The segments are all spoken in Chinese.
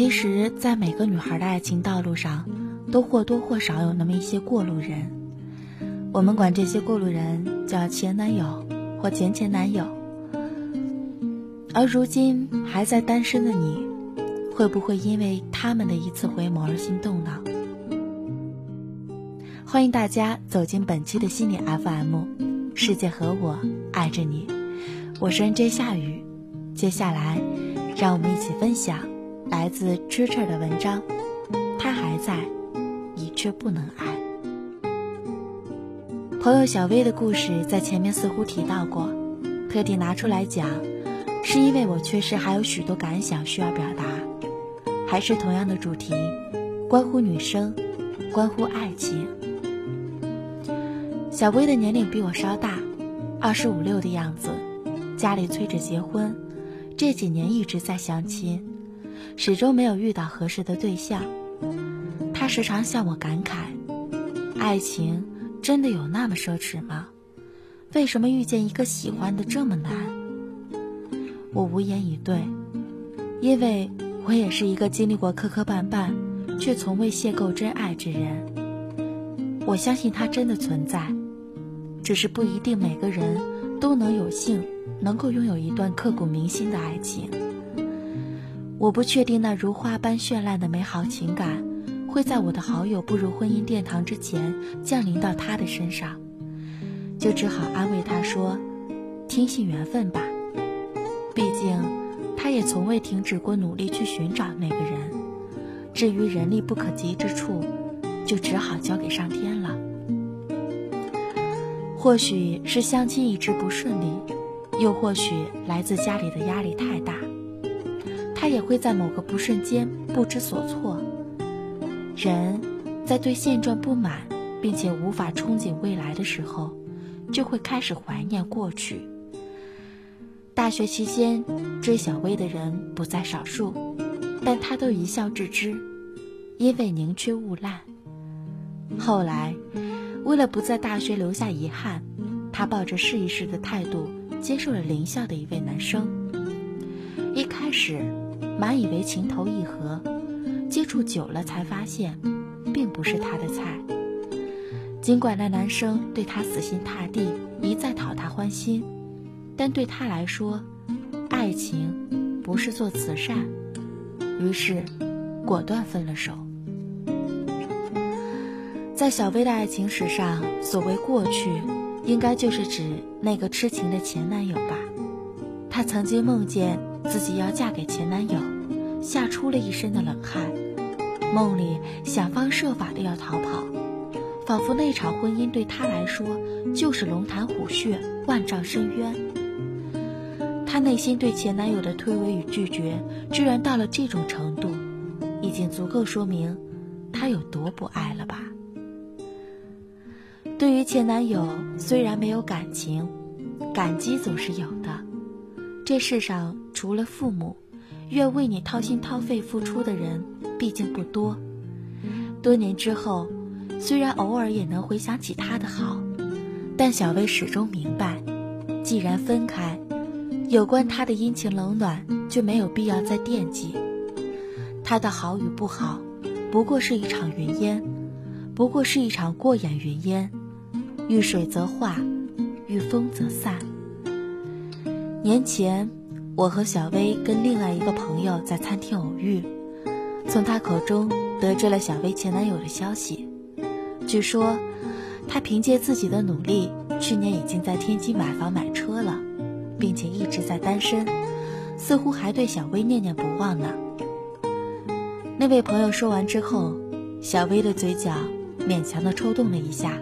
其实，在每个女孩的爱情道路上，都或多或少有那么一些过路人。我们管这些过路人叫前男友或前前男友。而如今还在单身的你，会不会因为他们的一次回眸而心动呢？欢迎大家走进本期的心理 FM，世界和我爱着你，我是 N J 夏雨。接下来，让我们一起分享。来自 c h 的文章，他还在，你却不能爱。朋友小薇的故事在前面似乎提到过，特地拿出来讲，是因为我确实还有许多感想需要表达。还是同样的主题，关乎女生，关乎爱情。小薇的年龄比我稍大，二十五六的样子，家里催着结婚，这几年一直在相亲。始终没有遇到合适的对象，他时常向我感慨：“爱情真的有那么奢侈吗？为什么遇见一个喜欢的这么难？”我无言以对，因为我也是一个经历过磕磕绊绊，却从未邂逅真爱之人。我相信它真的存在，只是不一定每个人都能有幸能够拥有一段刻骨铭心的爱情。我不确定那如花般绚烂的美好情感，会在我的好友步入婚姻殿堂之前降临到他的身上，就只好安慰他说：“听信缘分吧。”毕竟，他也从未停止过努力去寻找那个人。至于人力不可及之处，就只好交给上天了。或许是相亲一直不顺利，又或许来自家里的压力太大。他也会在某个不瞬间不知所措。人在对现状不满，并且无法憧憬未来的时候，就会开始怀念过去。大学期间追小薇的人不在少数，但他都一笑置之，因为宁缺毋滥。后来，为了不在大学留下遗憾，他抱着试一试的态度接受了邻校的一位男生。一开始。满以为情投意合，接触久了才发现，并不是他的菜。尽管那男生对她死心塌地，一再讨她欢心，但对她来说，爱情不是做慈善，于是果断分了手。在小薇的爱情史上，所谓过去，应该就是指那个痴情的前男友吧。她曾经梦见。自己要嫁给前男友，吓出了一身的冷汗，梦里想方设法的要逃跑，仿佛那场婚姻对她来说就是龙潭虎穴、万丈深渊。她内心对前男友的推诿与拒绝，居然到了这种程度，已经足够说明她有多不爱了吧？对于前男友，虽然没有感情，感激总是有的。这世上除了父母，愿为你掏心掏肺付出的人，毕竟不多。多年之后，虽然偶尔也能回想起他的好，但小薇始终明白，既然分开，有关他的阴晴冷暖就没有必要再惦记。他的好与不好，不过是一场云烟，不过是一场过眼云烟，遇水则化，遇风则散。年前，我和小薇跟另外一个朋友在餐厅偶遇，从他口中得知了小薇前男友的消息。据说，他凭借自己的努力，去年已经在天津买房买车了，并且一直在单身，似乎还对小薇念念不忘呢。那位朋友说完之后，小薇的嘴角勉强的抽动了一下，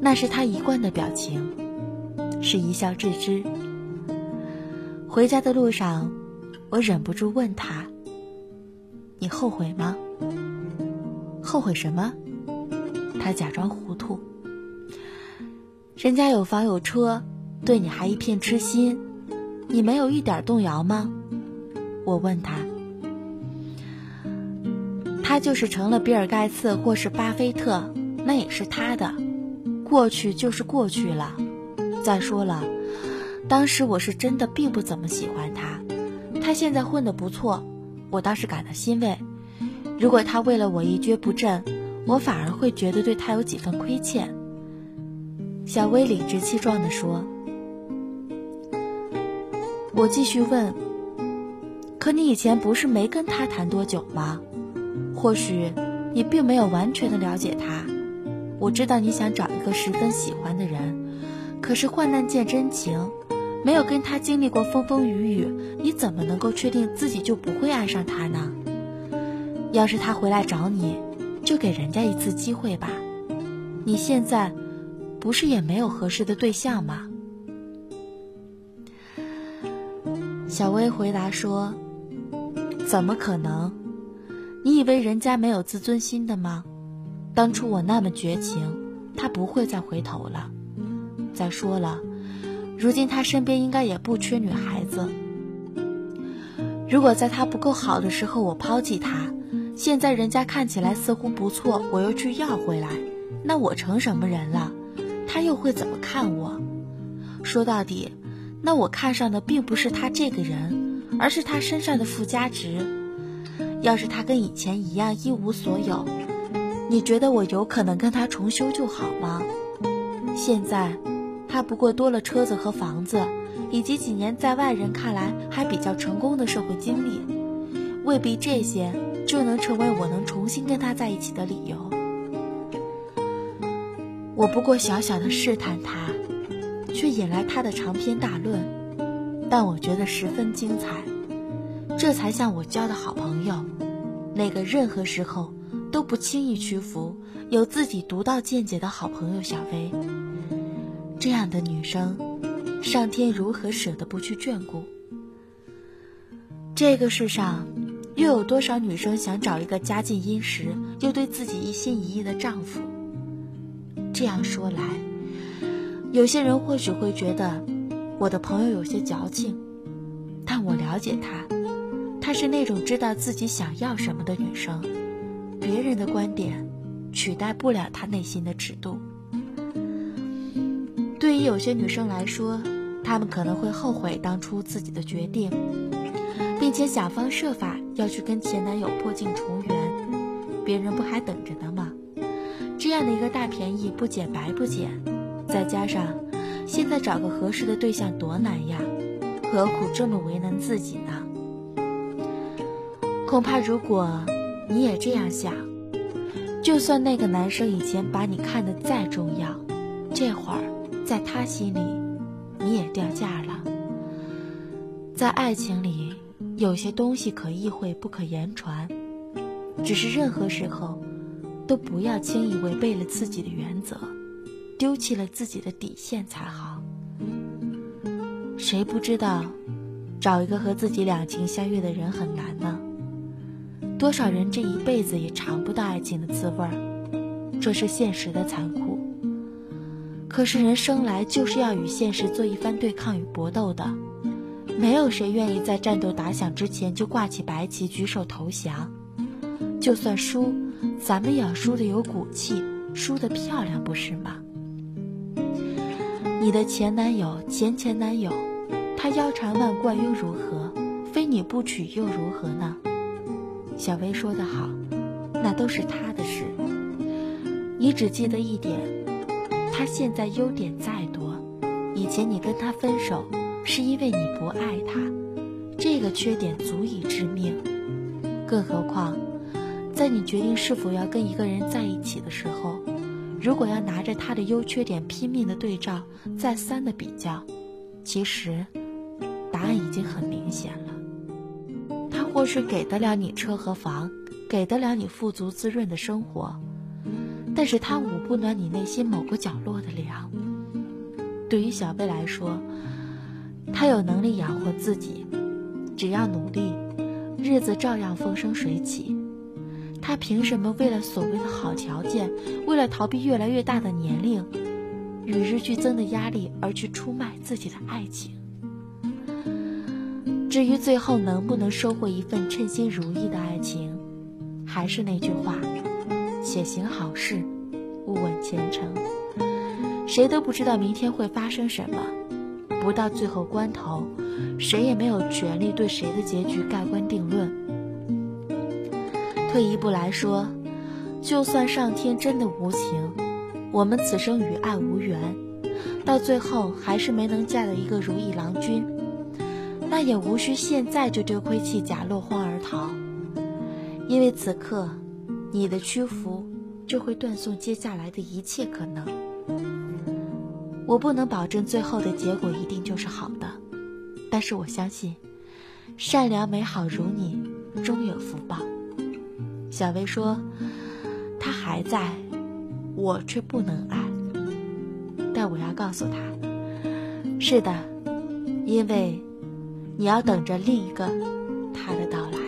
那是他一贯的表情，是一笑置之。回家的路上，我忍不住问他：“你后悔吗？后悔什么？”他假装糊涂。人家有房有车，对你还一片痴心，你没有一点动摇吗？我问他。他就是成了比尔盖茨或是巴菲特，那也是他的，过去就是过去了。再说了。当时我是真的并不怎么喜欢他，他现在混得不错，我倒是感到欣慰。如果他为了我一蹶不振，我反而会觉得对他有几分亏欠。小薇理直气壮地说。我继续问：“可你以前不是没跟他谈多久吗？或许你并没有完全的了解他。我知道你想找一个十分喜欢的人，可是患难见真情。”没有跟他经历过风风雨雨，你怎么能够确定自己就不会爱上他呢？要是他回来找你，就给人家一次机会吧。你现在不是也没有合适的对象吗？小薇回答说：“怎么可能？你以为人家没有自尊心的吗？当初我那么绝情，他不会再回头了。再说了。”如今他身边应该也不缺女孩子。如果在他不够好的时候我抛弃他，现在人家看起来似乎不错，我又去要回来，那我成什么人了？他又会怎么看我？说到底，那我看上的并不是他这个人，而是他身上的附加值。要是他跟以前一样一无所有，你觉得我有可能跟他重修旧好吗？现在。他不过多了车子和房子，以及几年在外人看来还比较成功的社会经历，未必这些就能成为我能重新跟他在一起的理由。我不过小小的试探他，却引来他的长篇大论，但我觉得十分精彩，这才像我交的好朋友，那个任何时候都不轻易屈服、有自己独到见解的好朋友小薇。这样的女生，上天如何舍得不去眷顾？这个世上，又有多少女生想找一个家境殷实又对自己一心一意的丈夫？这样说来，有些人或许会觉得我的朋友有些矫情，但我了解她，她是那种知道自己想要什么的女生，别人的观点取代不了她内心的尺度。对于有些女生来说，她们可能会后悔当初自己的决定，并且想方设法要去跟前男友破镜重圆。别人不还等着呢吗？这样的一个大便宜不捡白不捡。再加上现在找个合适的对象多难呀，何苦这么为难自己呢？恐怕如果你也这样想，就算那个男生以前把你看得再重要，这会儿。在他心里，你也掉价了。在爱情里，有些东西可意会不可言传，只是任何时候，都不要轻易违背了自己的原则，丢弃了自己的底线才好。谁不知道，找一个和自己两情相悦的人很难呢？多少人这一辈子也尝不到爱情的滋味儿，这是现实的残酷。可是人生来就是要与现实做一番对抗与搏斗的，没有谁愿意在战斗打响之前就挂起白旗举手投降。就算输，咱们也要输得有骨气，输得漂亮，不是吗？你的前男友、前前男友，他腰缠万贯又如何？非你不娶又如何呢？小薇说得好，那都是他的事。你只记得一点。他现在优点再多，以前你跟他分手是因为你不爱他，这个缺点足以致命。更何况，在你决定是否要跟一个人在一起的时候，如果要拿着他的优缺点拼命的对照，再三的比较，其实答案已经很明显了。他或许给得了你车和房，给得了你富足滋润的生活。但是他捂不暖你内心某个角落的凉。对于小贝来说，他有能力养活自己，只要努力，日子照样风生水起。他凭什么为了所谓的好条件，为了逃避越来越大的年龄与日俱增的压力而去出卖自己的爱情？至于最后能不能收获一份称心如意的爱情，还是那句话。且行好事，勿问前程。谁都不知道明天会发生什么，不到最后关头，谁也没有权利对谁的结局盖棺定论。退一步来说，就算上天真的无情，我们此生与爱无缘，到最后还是没能嫁到一个如意郎君，那也无需现在就丢盔弃甲、落荒而逃，因为此刻，你的屈服就会断送接下来的一切可能。我不能保证最后的结果一定就是好的，但是我相信，善良美好如你，终有福报。小薇说：“他还在，我却不能爱。但我要告诉他，是的，因为你要等着另一个他的到来。”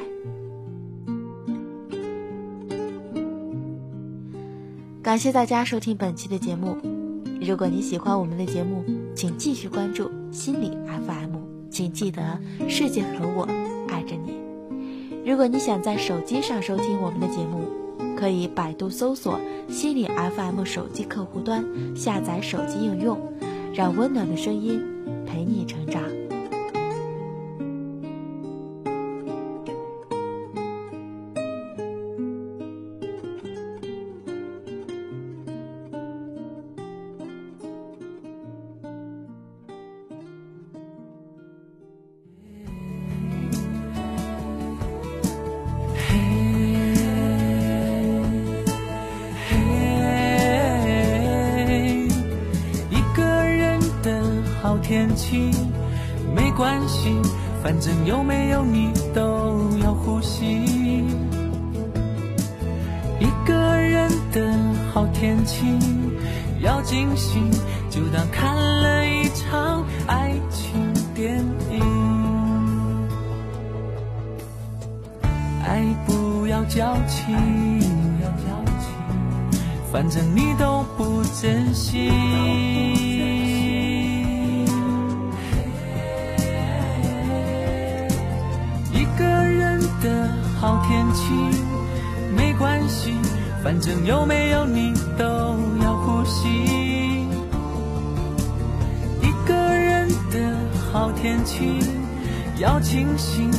感谢大家收听本期的节目。如果你喜欢我们的节目，请继续关注心理 FM。请记得，世界和我爱着你。如果你想在手机上收听我们的节目，可以百度搜索“心理 FM” 手机客户端，下载手机应用，让温暖的声音陪你成长。关系，反正有没有你都要呼吸。一个人的好天气，要惊喜，就当看了一场爱情电影。爱不要矫情，反正你都不珍惜。好天气没关系，反正有没有你都要呼吸。一个人的好天气要清醒，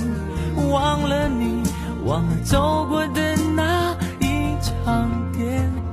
忘了你，忘了走过的那一场电影。